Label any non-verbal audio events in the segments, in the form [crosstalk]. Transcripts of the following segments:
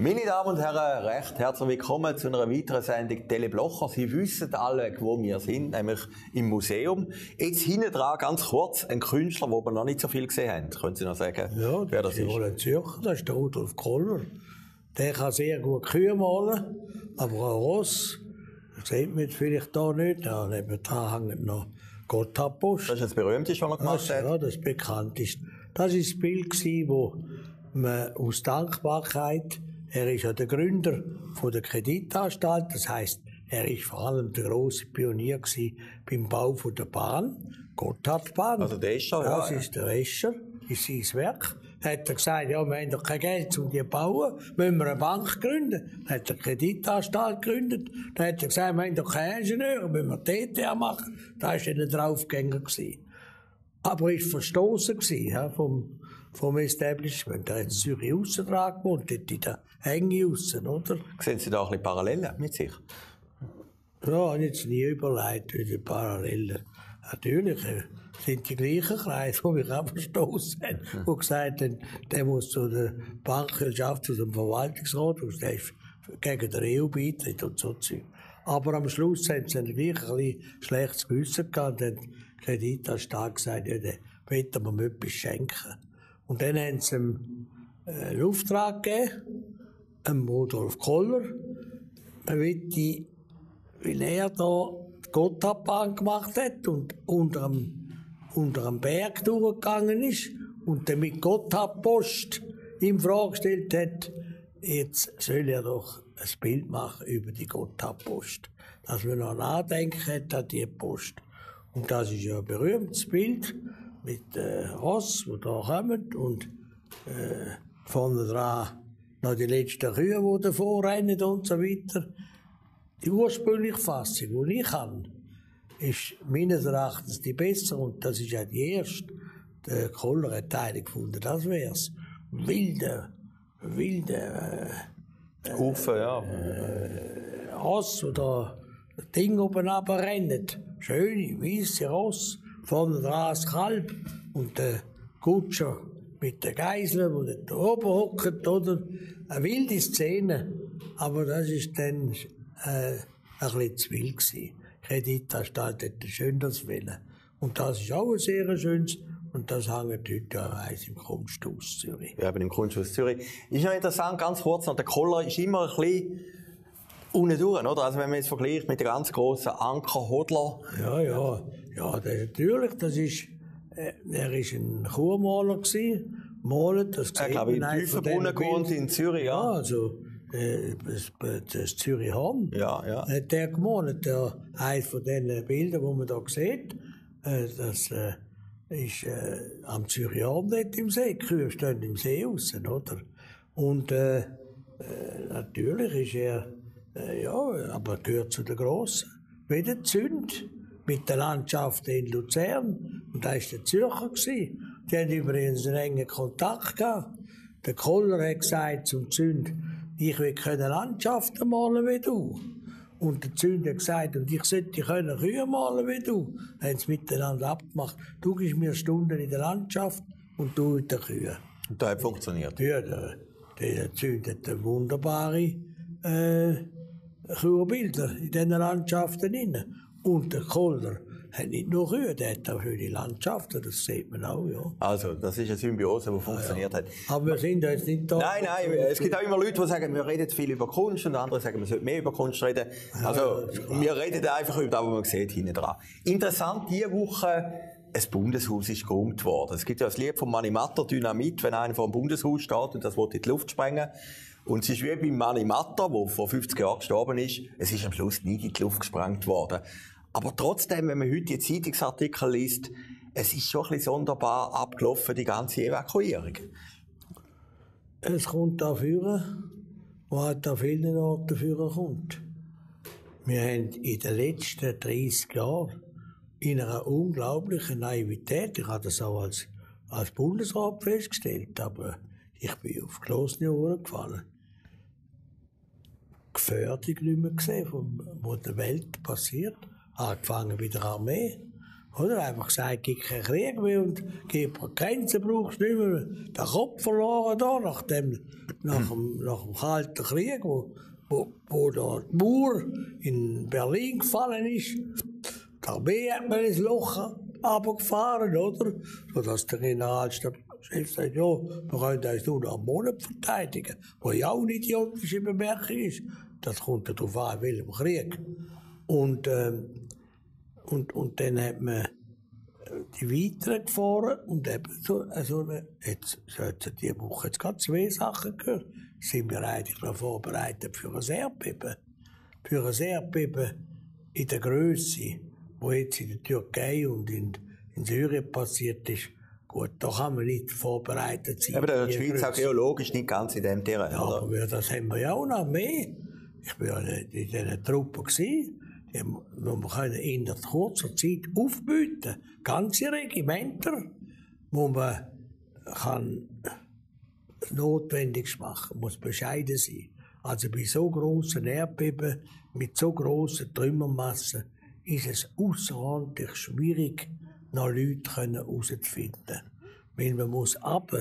Meine Damen und Herren, recht herzlich willkommen zu einer weiteren Sendung Teleblocher. Sie wissen alle, wo wir sind, nämlich im Museum. Jetzt hinten dran, ganz kurz, ein Künstler, den wir noch nicht so viel gesehen haben. Können Sie noch sagen, ja, wer das ist? Ja, ein Zürcher, das ist der Rudolf Koller. Der kann sehr gut Kühe malen, aber auch Ross. Das sieht man jetzt vielleicht hier nicht. Da nebenan hängt noch Gotthard Post. Das ist das berühmteste, was er gemacht hat? Ja, das bekannteste. Das war das Bild, das man aus Dankbarkeit er ist ja der Gründer von der Kreditanstalt, das heißt, er ist vor allem der große Pionier beim Bau von der Bahn, Gotthardbahn. Also der Escher, ja. Das ist der Escher, ist sein Werk. Hat er gesagt, ja, wir haben doch kein Geld, um die zu bauen, müssen wir eine Bank gründen. Dann hat er eine Kreditanstalt gegründet. Dann hat er gesagt, wir haben doch keinen Ingenieur, müssen wir TTA machen. Da war er ein Draufgänger. Aber er war verstoßen ja, vom, vom Establishment. Er hat in Zürich aussen dran gewohnt, dort in der Hänge aussen, oder? Sehen Sie da ein bisschen Parallelen mit sich? Ja, ich habe jetzt nie überlegt, wie die Parallelen. Natürlich äh, sind die gleichen Kreise, die mich auch verstoßen haben, hm. die gesagt haben, der muss zu der Bankwirtschaft, zu dem Verwaltungsrat, und der ist gegen den EU-Beitritt und so Zeug. Aber am Schluss haben sie dann gleich ein bisschen schlechtes Gewissen gehabt und die Kreditanstalt gesagt, ja, der will mir etwas schenken. Und dann haben sie äh, einen Auftrag gegeben, einem Rudolf Koller, man wollte, weil er da die Gotthardbahn gemacht hat und unter einem, unter einem Berg durchgegangen ist und damit Gotthardpost ihm Frage gestellt hat, jetzt soll er doch ein Bild machen über die Gotthardpost. Dass man noch nachdenken an die Post. Und das ist ja ein berühmtes Bild mit äh, Ross, die da kommen und äh, vorne dran noch die letzten Kühe, die davor rennen und so weiter. Die ursprüngliche Fassung, die ich habe, ist meines Erachtens die bessere und das ist ja die erste. Der Koller hat Teile gefunden, das wär's. Wilde, wilde, äh, Hufe, ja. Äh, Ross oder Ding oben runterrennen. Schöne, weisse Ross vorne dran das Kalb und der Kutscher mit der Geisel, wo der da oben hockt, oder? Eine wilde Szene. Aber das ist dann, äh, ein bisschen zu wild gewesen. Kreditanstalt hätte schön das wollen. Und das ist auch ein sehr schönes, und das hängt heute auch im Kunsthaus Zürich. Ja, eben im Kunsthaus Zürich. Ist noch interessant, ganz kurz noch, der Koller ist immer ein bisschen unten durch, oder? Also wenn man jetzt vergleicht mit den ganz grossen Ankerhodler. Ja, ja. Ja, das, natürlich, das ist, äh, er ist ein Kuhmaler gewesen, malt, das Ich glaube, in Tüfenbrunnen gewohnt in Zürich, ja. Ja, also, äh, das, das Zürich Horn. Ja, ja. Hat der gemalt, der, eines von den Bildern, die man da sieht, äh, das, äh, ist, äh, am Zürich dort im See, die Kühe stehen im See aussen, oder? Und, äh, äh, natürlich ist er, äh, ja, aber gehört zu den Grossen. Wie der Zünd mit der Landschaft in Luzern. Und da war der Zürcher. Gewesen. Die haben übrigens einen engen Kontakt gehabt. Der Koller hat gesagt zum Zünd, ich will keine Landschaften malen wie du. Und der Zünd hat gesagt, und ich sollte können Kühe malen wie du. Haben sie miteinander abgemacht. Du gibst mir Stunden in der Landschaft und du mit den Kühen. Und das hat funktioniert? Ja, der, der Zünd hat eine wunderbare äh, Kuhbilder in diesen Landschaften. Drin. Und der Kohler hat nicht nur Kühe, der hat auch schöne Landschaften, das sieht man auch, ja. Also, das ist eine Symbiose, die funktioniert ja, ja. hat. Aber wir sind ja jetzt nicht da. Nein, nein, es gibt auch immer Leute, die sagen, wir reden viel über Kunst und andere sagen, wir sollten mehr über Kunst reden. Also, wir reden einfach über das, was man sieht, hinten dran. Interessant, diese Woche, ein Bundeshaus ist geräumt worden. Es gibt ja das Lied von Manimatter, Dynamit, wenn einer vor dem Bundeshaus steht und das will in die Luft sprengen. Und es ist wie beim Manimatter, der vor 50 Jahren gestorben ist, es ist am Schluss nie in die Luft gesprengt worden. Aber trotzdem, wenn man heute die Zeitungsartikel liest, es ist schon ein bisschen sonderbar abgelaufen, die ganze Evakuierung. Es kommt dafür, wo halt an vielen Orten dafür kommt. Wir haben in den letzten 30 Jahren in einer unglaublichen Naivität, ich habe das auch als, als Bundesrat festgestellt, aber ich bin auf geschlossene Ohren gefallen. Gefährdung nicht mehr gesehen, was in der Welt passiert angefangen bei der Armee. Oder? Einfach gesagt, gibt keinen Krieg mehr und gibt Grenzen brauchst nicht mehr. Der Kopf verloren da, nach dem, nach dem, nach dem Kalten Krieg, wo, wo, wo da die Mauer in Berlin gefallen ist. Der Armee hat man ins Loch abgefahren, oder? Sodass der Generalstabschef sagt, ja, wir können uns nur noch einen Monat verteidigen. Ja auch eine idiotische Bemerkung ist. Das kommt ja darauf an, welchem Krieg. Und, ähm, und, und dann hat man die weiteren gefahren und eben so, so eine, jetzt, so jetzt diese Woche jetzt gerade zwei Sachen gehört. Sind wir eigentlich noch vorbereitet für ein Erdbeben? Für ein Erdbeben in der Größe, wo jetzt in der Türkei und in, in Syrien passiert ist. Gut, da kann man nicht vorbereitet sein. Aber der Schweiz auch geologisch nicht ganz in dem Terrain, ja, oder? aber das haben wir ja auch noch mehr. Ich war ja in diesen Truppen gewesen die wir können in der kurzer Zeit aufbieten. Ganze Regimenter, wo man kann notwendig machen, muss bescheiden sein. Also bei so grossen Erdbeben, mit so grossen Trümmermassen, ist es außerordentlich schwierig, noch Leute herauszufinden. Weil man muss ab.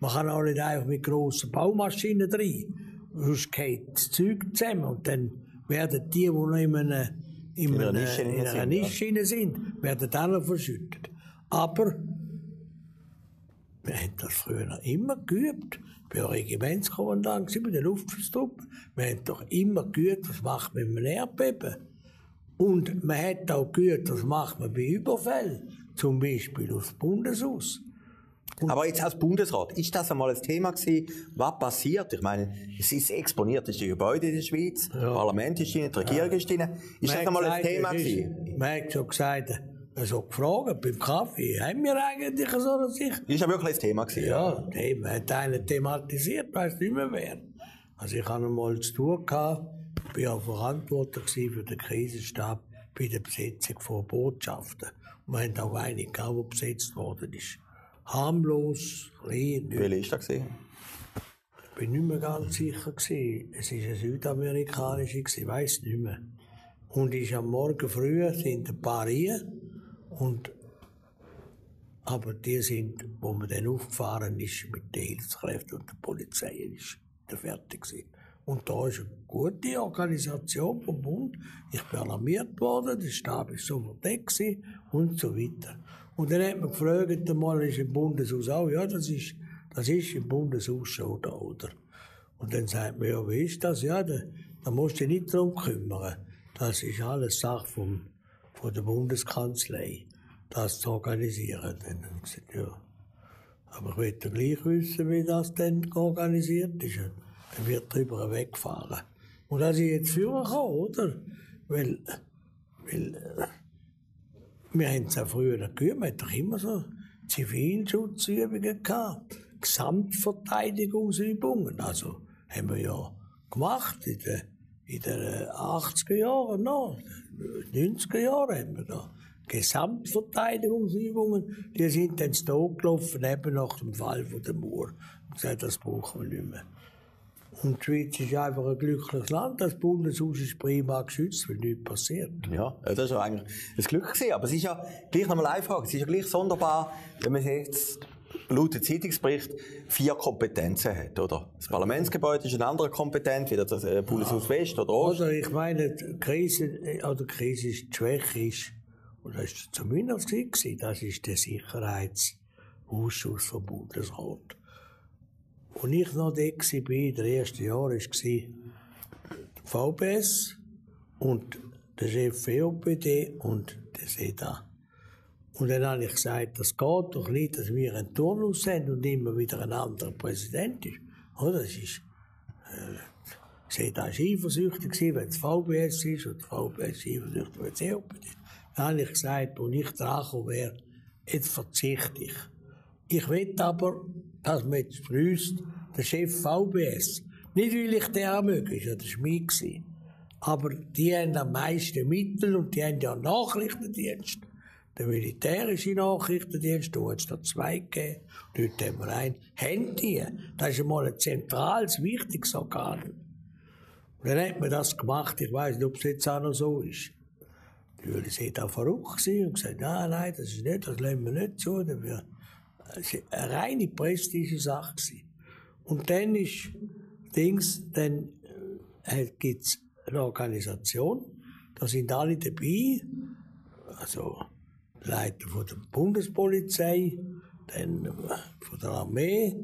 Man kann auch nicht einfach mit grossen Baumaschinen rein. Sonst geht das Zeug zusammen und dann werden die, die noch in einer, in einer einer, Nische in einer sind, Nische hinein sind, werden dann noch verschüttet. Aber wir haben das früher immer geübt. Ich war Regimentskommandant bei der Luftverstupper. Wir haben doch immer geübt, was macht man mit einem Erdbeben. Und man hat auch geübt, was macht man bei Überfällen. Zum Beispiel aufs Bundeshaus. Aber jetzt als Bundesrat, ist das einmal ein Thema gewesen? Was passiert? Ich meine, es ist das exponierteste Gebäude in der Schweiz. Das Parlament ist drin, die Regierung ist drin. Ist das Man hat einmal ein Thema gewesen? Man hat schon gesagt, so gefragt, beim Kaffee, haben wir eigentlich so eine Sicht? Ist ja wirklich ein Thema gewesen. Ja, nee, man hat einen thematisiert, weiß nicht mehr wer. Also ich hatte einmal zu tun gehabt, bin auch verantwortlich für den Krisenstab bei der Besetzung von Botschaften. Haben auch eine die besetzt worden ist. Harmlos, Wie viel ist das ich bin nicht mehr ganz sicher gewesen. Es ist eine südamerikanische gewesen, weiß nicht mehr. Und ist am Morgen früh sind ein paar hier und aber die sind, wo man dann aufgefahren ist mit den Hilfskräften und der Polizei, ist der fertig gewesen. Und da ist eine gute Organisation vom Bund. Ich bin alarmiert worden, der Stab ist so verdeckt gewesen und so weiter. Und dann hat man gefragt, einmal ist im Bundeshaus auch, ja, das ist, das ist im Bundeshaus schon da, oder? Und dann sagt man, ja, wie ist das? Ja, da, da musst du dich nicht drum kümmern. Das ist alles Sache vom, von der Bundeskanzlei, das zu organisieren. Dann habe ich gesagt, ja. Aber ich möchte gleich wissen, wie das denn organisiert ist. Wird drüber weggefahren. Und das ist jetzt führen kann, oder? Weil, weil, äh, wir haben es auch früher gehört, man hat doch immer so Zivilschutzübungen gehabt. Gesamtverteidigungsübungen. Also, haben wir ja gemacht in den, in den 80er Jahren noch. 90er Jahren haben wir da. Gesamtverteidigungsübungen, die sind dann da gelaufen, eben nach dem Fall von der Mauer. Und gesagt, das brauchen wir nicht mehr. Und die Schweiz ist einfach ein glückliches Land. Das Bundeshaus ist prima geschützt, weil nichts passiert. Ja, das ist ja eigentlich ein Glück gewesen. Aber es ist ja gleich nochmal eine Frage. Es ist ja gleich sonderbar, wenn man jetzt laut dem Zeitungsbericht vier Kompetenzen hat, oder? Das Parlamentsgebäude ist eine andere Kompetenz, wie das äh, Bundeshaus West oder Ost. Oder ich meine, die Krise, äh, oder Krise ist, die Schwäche ist, und das ist zumindest gewesen, das ist der Sicherheitsausschuss vom Bundesrat. Und ich noch da war, in den ersten Jahren, war der VBS und der Chef VOPD und der SEDA. Und dann habe ich gesagt, das geht doch nicht, dass wir einen Turnus haben und immer wieder ein anderer Präsident ist. Oder? Das ist, SEDA war eifersüchtig, wenn es VBS ist, und VBS ist eifersüchtig, wenn es COPD ist. Dann habe ich gesagt, als ich dran wäre, jetzt verzichte ich. Ich will aber, dass man jetzt prüft, der Chef VBS, nicht weil ich den auch möge, ist ja der Schmied gewesen. Aber die haben am meisten Mittel und die haben ja einen Nachrichtendienst. Der militärische Nachrichtendienst, da hat es da zwei gegeben, dort haben wir einen. Haben die? Das ist einmal ein zentrales, wichtiges Organ. Und dann hat man das gemacht, ich weiß nicht, ob es jetzt auch noch so ist. Natürlich sind auch verrückt und gesagt, nein, nein, das ist nicht, das lassen wir nicht zu. Das eine reine prestige Sache gewesen. Und dann ist, Dings, dann äh, gibt's eine Organisation, da sind alle dabei, also Leiter von der Bundespolizei, dann äh, von der Armee,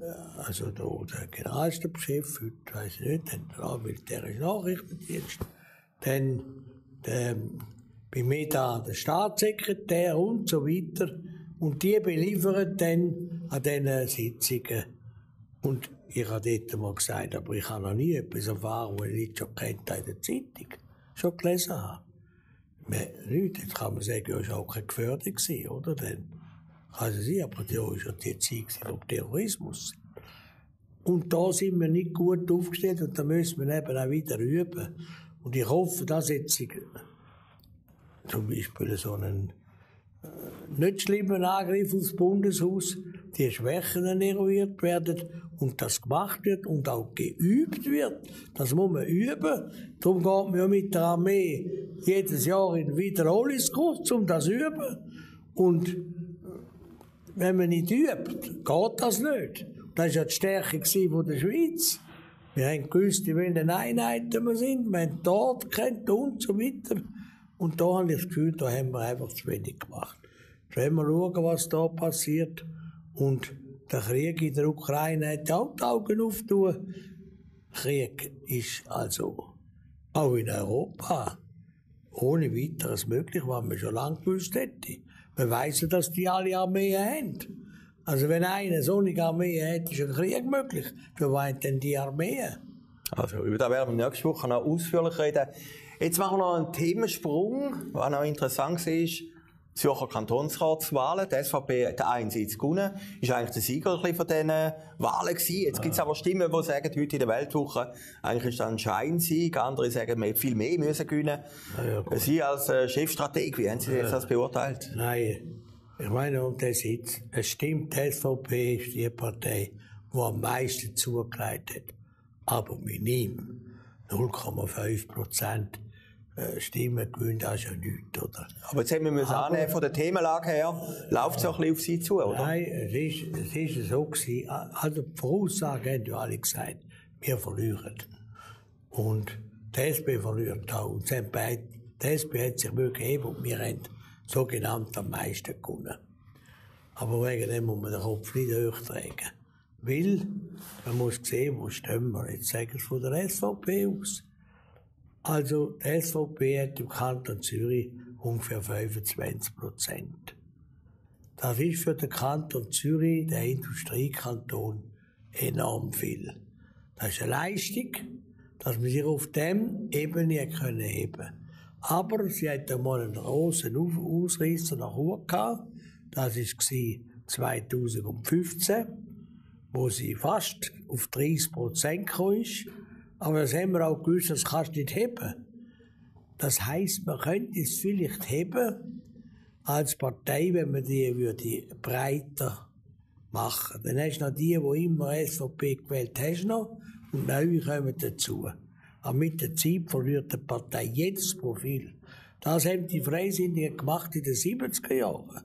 äh, also der, der Generalstabschef, heute weiß ich nicht, dann der militärische Nachrichtendienst, dann der, bei mir da der Staatssekretär und so weiter. Und die beliefern dann an diesen Sitzungen. Und ich habe dort mal gesagt, aber ich habe noch nie etwas erfahren, was ich nicht schon kennt in der Zeitung, schon gelesen habe. Nicht, jetzt kann man sagen, ja, ist auch keine Gefährdung gewesen, oder? Dann kann es sein, aber da ist ja die Zeit vom Terrorismus. Und da sind wir nicht gut aufgestellt und da müssen wir eben auch wieder üben. Und ich hoffe, dass jetzt zum Beispiel so einen nicht schlimmen Angriff aufs Bundeshaus, die Schwächen eruiert werden und das gemacht wird und auch geübt wird. Das muss man üben. Darum geht man ja mit der Armee jedes Jahr in Wiederholungskurs, um das zu üben. Und wenn man nicht übt, geht das nicht. Das war ja die Stärke der Schweiz. Wir haben gewusst, in welchen Einheiten wir sind, wir haben dort kennt und so weiter. Und da habe ich das Gefühl, da haben wir einfach zu wenig gemacht. Jetzt wollen wir schauen, was da passiert. Und der Krieg in der Ukraine hat auch die Augen auftun. Krieg ist also auch in Europa ohne weiteres möglich, was man schon lange gewusst hätte. Wir wissen, dass die alle Armeen haben. Also wenn einer so eine Armee hat, ist ein Krieg möglich. Für was denn die Armeen? Also über das werden wir nächste Woche noch ausführlich reden. Jetzt machen wir noch einen Themensprung, was noch interessant ist. Zürcher Kantonsratswahlen. Die SVP hat einen Sitz gewonnen. Ist eigentlich der Sieger von diesen Wahlen gewesen. Jetzt gibt es aber Stimmen, die sagen, heute in der Weltwoche, eigentlich ist das ein Scheinsieg. Andere sagen, wir hätten viel mehr müssen gewinnen. Ja, ja, Sie als äh, Chefstrateg, wie haben Sie ja. das beurteilt? Nein, ich meine, um den Sitz. Es stimmt, die SVP ist die Partei, die am meisten zugelegt hat. Aber mit ihm 0,5 Prozent äh, Stimmen gewinnt auch schon nichts, oder? Aber jetzt haben wir Aber, annehmen, von der Themenlage her, läuft es auch ein bisschen auf Sie zu, oder? Nein, es ist, es ist so gewesen. Also, die Voraussagen haben ja alle gesagt, wir verlieren. Und die SP verliert auch. Und die SP hat sich wirklich gegeben und wir haben sogenannt am meisten gewonnen. Aber wegen dem muss man den Kopf nicht hochtragen. Weil, man muss sehen, wo stehen wir. Jetzt sagen wir von der SVP aus. Also, die SVP hat im Kanton Zürich ungefähr 25 Prozent. Das ist für den Kanton Zürich, der Industriekanton, enorm viel. Das ist eine Leistung, dass wir sich auf dem Ebene können heben. Aber sie hat einmal einen großen Ausreißer nach oben gehabt. Das war 2015, wo sie fast auf 30 Prozent ist. Aber das haben wir auch gewusst, das kannst du nicht heben. Das heisst, man könnte es vielleicht heben als Partei, wenn man die würde breiter machen. Dann hast du noch die, die immer SVP gewählt hast noch, und neue kommen dazu. Aber mit der Zeit verliert die Partei jedes Profil. Das haben die Freisinnigen gemacht in den 70er Jahren.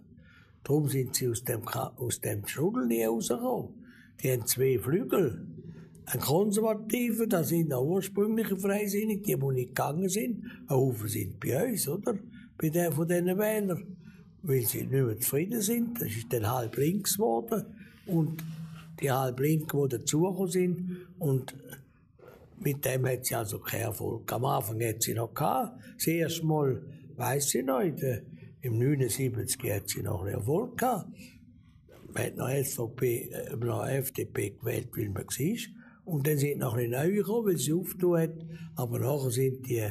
Darum sind sie aus dem, aus dem Strudel nie rausgekommen. Die haben zwei Flügel. Ein Konservativer, das sind auch ursprüngliche Freisinnigen, die, die nicht gegangen sind. Ein Haufen sind bei uns, oder? Bei der von diesen Wählern. Weil sie nicht mehr zufrieden sind. Das ist dann halb links geworden. Und die halb Linken, die dazugekommen sind. Und mit dem hat sie also keinen Erfolg. Am Anfang hat sie noch gehabt. Das erste Mal, weiss sie noch, im 79 hat sie noch einen Erfolg gehabt. Man noch SVP, äh, noch FDP gewählt, weil man war. Und dann sind noch ein neue gekommen, weil sie aufgetan hat. Aber nachher sind die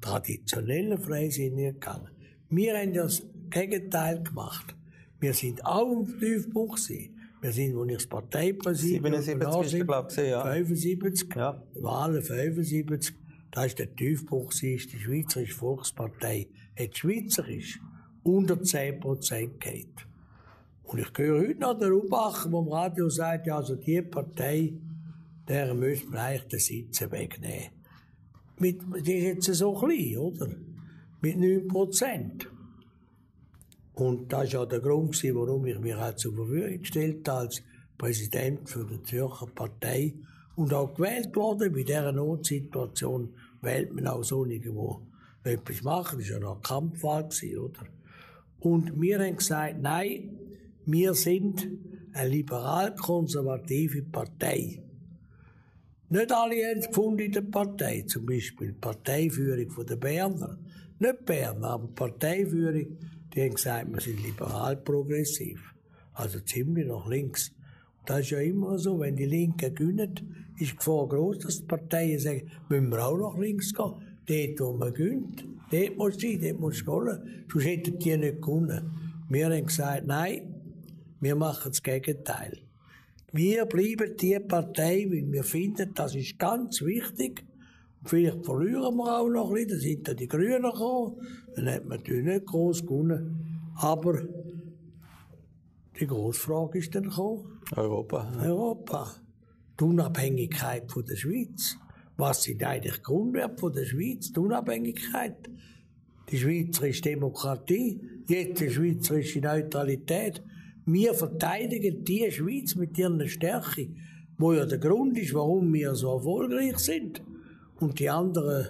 traditionellen Freisinnigen gegangen. Wir haben das Gegenteil gemacht. Wir sind auch im Tiefpunkt gewesen. Wir sind, wo ich das Parteipräsidium 77 ist glaube ich, ja. 75, ja. Wahlen 75, da ist der Tiefbruch, die Schweizerische Volkspartei hat schweizerisch unter 10 Prozent geht. Und ich höre heute noch den Rubacher, der im Radio sagt, ja, also die Partei, der müsste eigentlich den Sitz wegnehmen. Mit, die ist jetzt so klein, oder? mit 9 Prozent. Und das war ja der Grund, warum ich mich auch zur Verfügung gestellt habe als Präsident für die Zürcher Partei und auch gewählt worden. Bei dieser Notsituation wählt man auch so nicht, wo etwas machen. Das war ja noch ein Kampfwahl, oder? Und wir haben gesagt, nein, wir sind eine liberal-konservative Partei. Nicht alle haben es gefunden in der Partei, zum Beispiel die Parteiführung der Berner. Nicht Berner, aber die Parteiführung, die haben gesagt, wir sind liberal-progressiv. Also ziemlich nach links. Das ist ja immer so, wenn die Linken gewinnen, ist die Gefahr groß, dass die Parteien sagen, müssen wir auch nach links gehen. Dort, wo man gewinnt, dort muss sein, dort muss es gehen. Sonst hätten die nicht gewonnen. Wir haben gesagt, nein, wir machen das Gegenteil. Wir bleiben die Partei, weil wir finden, das ist ganz wichtig. Vielleicht verlieren wir auch noch ein bisschen, dann sind da die Grünen gekommen, dann hat man natürlich nicht groß gewonnen. Aber die grosse Frage ist dann gekommen. Europa. Europa. Die Unabhängigkeit von der Schweiz. Was sind eigentlich die Grundwerte der Schweiz? Die Unabhängigkeit. Die schweizerische Demokratie, jetzt die schweizerische Neutralität. Wir verteidigen die Schweiz mit ihrer Stärke, wo ja der Grund ist, warum wir so erfolgreich sind. Und die anderen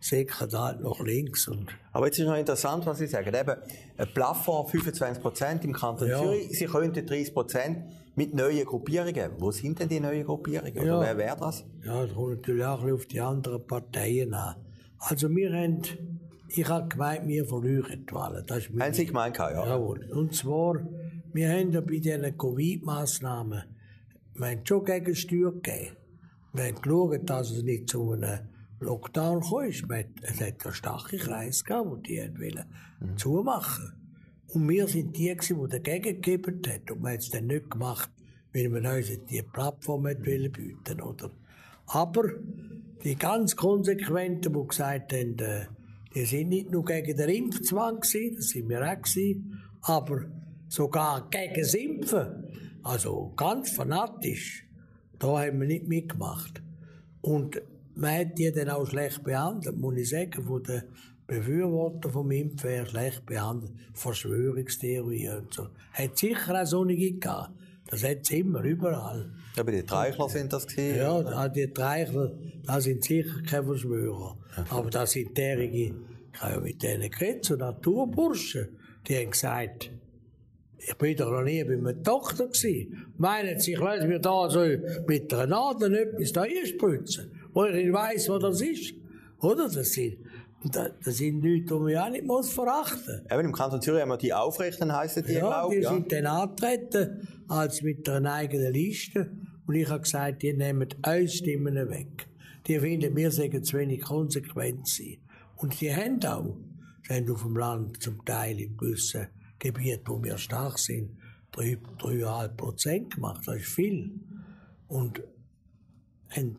säcken halt nach links. Aber jetzt ist noch interessant, was Sie sagen. Eben, ein Plafond 25 im Kanton ja. Zürich. Sie könnten 30% mit neuen Gruppierungen. Wo sind denn die neuen Gruppierungen? Oder wer wäre das? Ja, das kommt natürlich auch auf die anderen Parteien an. Also wir haben, ich habe gemeint, wir verlieren die Wahlen. Das ist haben Sie gemeint, ja? Jawohl. Und zwar, wir haben ja bei diesen Covid-Massnahmen, schon Gegensteuer gegeben. Wir haben geschaut, dass es nicht zu einem Lockdown kam. Es hat einen starken Kreis gehabt, die wollen mhm. zumachen. Und wir sind die, die dagegen gegeben haben. Und wir haben es dann nicht gemacht, weil wir uns die Plattform bieten bieten oder? Aber die ganz Konsequenten, die gesagt haben, äh, die sind nicht nur gegen den Impfzwang gewesen, das sind wir auch gewesen, aber sogar gegen das Impfen. Also ganz fanatisch. Da haben wir nicht mitgemacht. Und man hat die dann auch schlecht behandelt, muss ich sagen, von den Befürwortern vom Impfen her schlecht behandelt. Verschwörungstheorien und so. Hat sicher auch so nicht gehabt. Das hat es immer, überall. Aber die Treichler sind das gewesen? Ja, die Treichler, das sind sicher keine Verschwörer. Aber das sind derige, ich habe ja mit denen geredet, so Naturburschen, die haben gesagt, ich bin doch noch nie bei meiner Tochter gewesen. Meinen Sie, ich lasse mir da so mit einer Nadel etwas da einspritzen? wo ich weiss, wo das ist. Oder? Das sind, das sind Leute, die man auch nicht muss verachten muss. Eben im Kanton Zürich haben wir die Aufrechten, heissen die, ja, glaube die ja. sind dann angetreten, als mit einer eigenen Liste. Und ich habe gesagt, die nehmen uns Stimmen weg. Die finden, wir sagen zu wenig konsequent sein. Und die haben auch, sie haben auf dem Land zum Teil in gewissen Gebieten, wo wir stark sind, 3,5 Prozent gemacht. Das ist viel. Und haben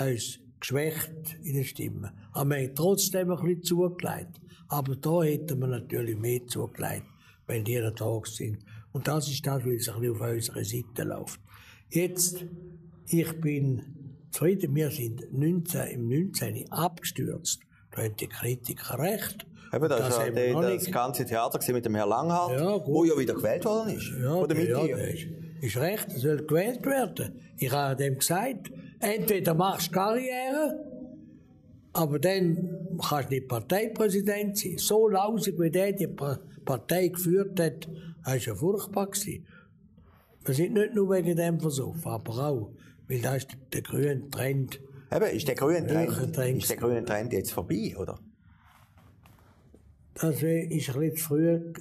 uns geschwächt in der Stimme. Aber wir haben trotzdem ein bisschen zugelegt. Aber da hätten wir natürlich mehr zugelegt, wenn die da sind. Und das ist das, es ein auf unserer Seite läuft. Jetzt, ich bin zufrieden, wir sind 19, im 19. abgestürzt. Da haben die Kritiker recht. Eben, das, das, ja die, das ganze Theater mit dem Herrn Langhardt, ja, wo ja wieder gewählt worden ist. Ja, Oder mit ja, ist, ist recht, er soll gewählt werden. Ich habe dem gesagt, entweder machst du Karriere, aber dann kannst du nicht Parteipräsident sein. So lausig, wie der die Partei geführt hat, das war ja furchtbar. Gewesen. Wir sind nicht nur wegen dem versucht, aber auch, weil das ist der grüne Trend. Eben, ist der grüne Trend, Trend, ist der grüne Trend jetzt vorbei, oder? Das ist ein bisschen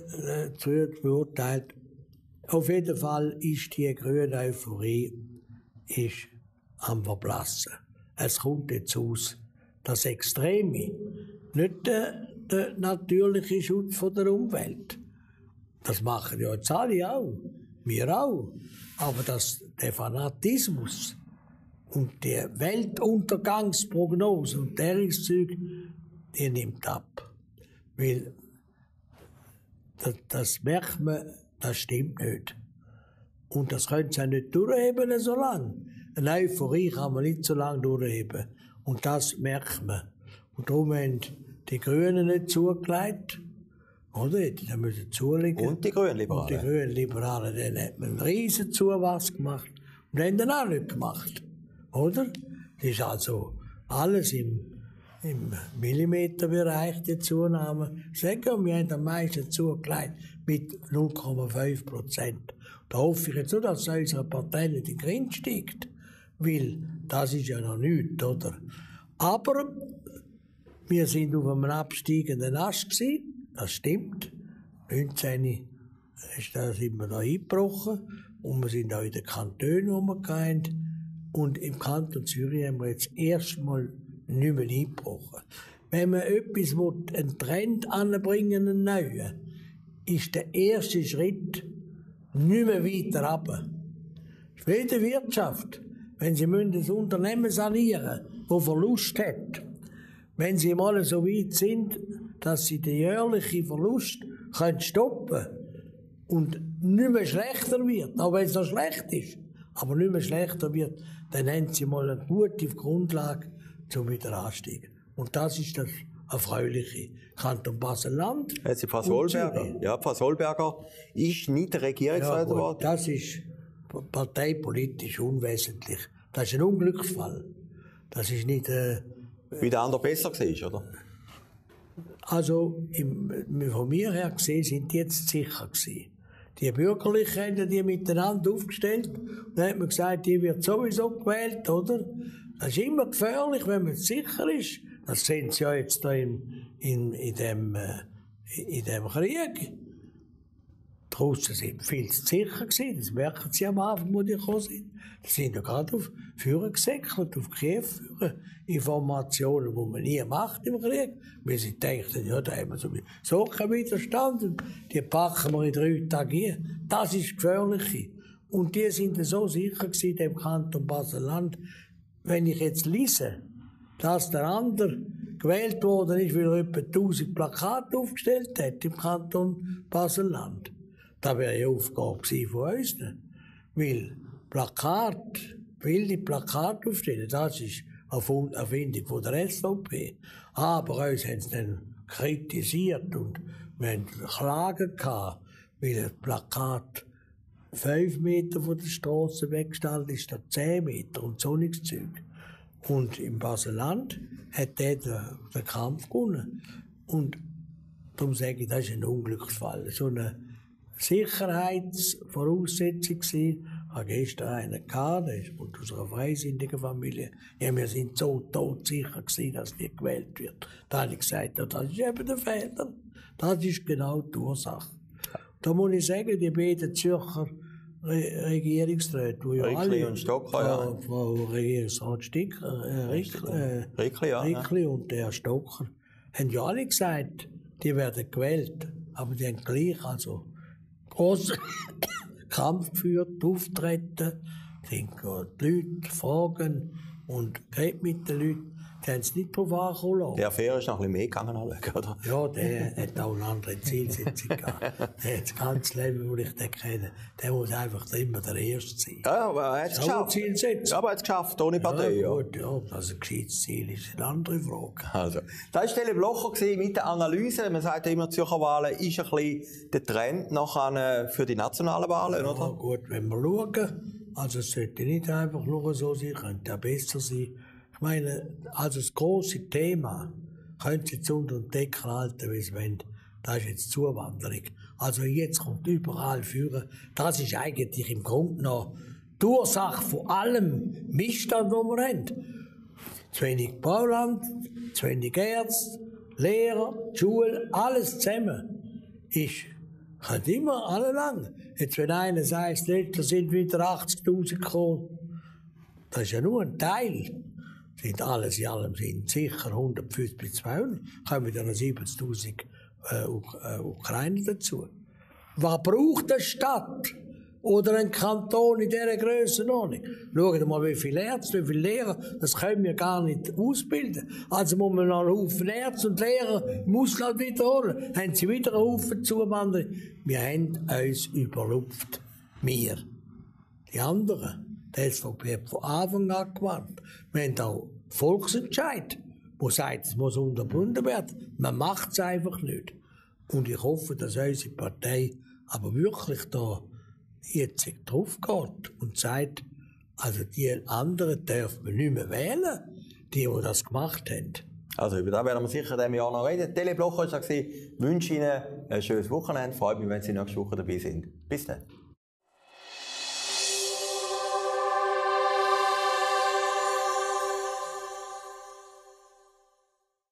zu früh, äh, beurteilt. Auf jeden Fall ist die grüne Euphorie ist am Verblassen. Es kommt jetzt aus, das Extreme, nicht der, der natürliche Schutz von der Umwelt. Das machen ja jetzt alle auch, wir auch. Aber das, der Fanatismus und die Weltuntergangsprognose und Zeug, die nimmt ab. Weil das, das merkt man, das stimmt nicht. Und das können sie nicht durchheben so lange. Eine Euphorie kann man nicht so lange durchheben. Und das merkt man. Und darum haben die Grünen nicht zugelegt. Oder? Die müssen zulegen. Und die Grünliberalen. Und die Grünliberalen, dann hat man einen riesen Zuwachs gemacht. Und haben dann auch nicht gemacht. Oder? Das ist also alles im, im Millimeterbereich die Zunahme. Sagen wir, haben am meisten zugelegt mit 0,5 Prozent. Da hoffe ich jetzt nur, dass unsere Partei nicht in den Grind steigt. Weil das ist ja noch nichts, oder? Aber wir sind auf einem absteigenden Ast gewesen. Das stimmt. 19 ist da, sind wir da eingebrochen. Und wir sind auch in den Kantonen umgegangen. Und im Kanton Zürich haben wir jetzt erstmal nicht mehr eingebrochen. Wenn man etwas will, einen Trend anbringen, einen neuen, ist der erste Schritt nicht mehr weiter runter. Die Wirtschaft, wenn sie ein Unternehmen sanieren müssen, das Verlust hat, wenn sie mal so weit sind, dass sie den jährlichen Verlust können stoppen und nicht mehr schlechter wird, auch wenn es noch schlecht ist, aber nicht mehr schlechter wird, dann haben sie mal eine gute Grundlage zum Wiederansteigen. Und das ist das Erfreuliche. Kanton Basel-Land. Jetzt Frau Solberger. Ja, Frau Solberger ist nicht der Regierungsrat. Ja, das ist parteipolitisch unwesentlich. Das ist ein Unglücksfall. Das ist nicht. Äh, Wie der andere besser war, oder? Also, im, von mir her gesehen, sind die jetzt sicher gewesen. Die Bürgerlichen haben die miteinander aufgestellt. Und dann hat man gesagt, die wird sowieso gewählt, oder? Das ist immer gefährlich, wenn man sicher ist. Das sehen Sie ja jetzt da in, in, in, dem, äh, in dem Krieg. Die Russen sind viel zu sicher gewesen. Das merken Sie am Anfang, wo die gekommen sind. Die sind ja gerade auf Führer gesäckelt, auf Kiew führen. Informationen, die man nie macht im Krieg. Weil sie denken, ja, da haben wir so, so keinen Widerstand. Die packen wir in drei Tagen hier. Das ist gefährlich. Und die sind so sicher gewesen, dem Kanton Basel-Land. Wenn ich jetzt lese, dass der andere gewählt worden ist, weil er etwa 1000 Plakate aufgestellt hat im Kanton Basel-Land. Das wäre eine Aufgabe von uns. Weil Plakat, wilde Plakate aufstellen, das ist eine Erfindung von der SVP. Aber uns haben sie dann kritisiert und wir haben Klagen gehabt, weil das Plakat fünf Meter von der Straße weggestellt ist, statt zehn Meter und so nichts Zeug. Und im Baseland hat er den, Kampf gewonnen. Und darum sage ich, das ist ein Unglücksfall. So eine Sicherheitsvoraussetzung war. Ich hatte gestern einen gehabt, der ist aus einer freisinnigen Familie. Ja, wir sind so todsicher gewesen, dass die gewählt wird. Da habe ich gesagt, ja, das ist eben der Fehler. Das ist genau die Ursache. Da muss ich sagen, die beiden Zürcher Re Regierungsräte, die ja Rickli und Stocker, ja. Frau, Regierungsrat Sticker, äh, Rickli, äh, Rickli, ja. Rickli und der Stocker, haben ja alle gesagt, die werden gewählt. Aber die haben gleich also großen [coughs] Kampf geführt, auftreten, die Leute fragen und reden mit den Leuten. Die haben es nicht drauf ankommen lassen. Der Affäre ist noch ein bisschen mehr gegangen, oder? Ja, der hat auch eine andere Zielsetzung gehabt. Der hat das ganze Leben, wo ich den kenne, der muss einfach immer der Erste sein. Ja, aber er hat es Das geschafft. Ja, aber er hat es geschafft, ohne Partei, ja. Gut, ja, dass ein gescheites Ziel ist, eine andere Frage. Also, da war Stelle Blocher mit der Analyse. Man sagt ja immer, Zürcher Wahlen ist ein bisschen der Trend nachher für die nationalen Wahlen, Ja, oder? gut, wenn wir schauen, also es sollte nicht einfach nur so sein, könnte auch besser sein. Ich meine, also das große Thema, können Sie unter den Deckel halten, wie Sie wollen, das ist jetzt Zuwanderung. Also jetzt kommt überall führen. Das ist eigentlich im Grunde genommen die Ursache von allem Missstand, den wir haben. Zu wenig Bauland, zu wenig Ärzte, Lehrer, Schule, alles zusammen ist, hat immer alle lang. Jetzt, wenn einer sagt, letztes sind wieder 80.000 gekommen, das ist ja nur ein Teil. Sind alles in allem sind sicher 150 bis 200, kommen dann noch 70.000 äh, äh, Ukrainer dazu. Was braucht eine Stadt oder ein Kanton in dieser Grössenordnung? Schauen mal, wie viele Ärzte, wie viele Lehrer, das können wir gar nicht ausbilden. Also muss man noch einen Haufen Ärzte und Lehrer im Ausland wiederholen. Haben sie wieder einen Haufen Zuwanderer. Wir haben uns überlupft. Wir. Die anderen. Die SVP hat von Anfang an gewarnt. Wir haben auch Volksentscheid, wo sagt, es muss unterbunden werden. Man macht es einfach nicht. Und ich hoffe, dass unsere Partei aber wirklich da jetzt drauf geht und sagt, also die anderen dürfen wir nicht mehr wählen, die, die das gemacht haben. Also über das werden wir sicher in diesem Jahr noch reden. Teleblocher war Ich wünsche Ihnen ein schönes Wochenende. Freut mich, wenn Sie nächste Woche dabei sind. Bis dann.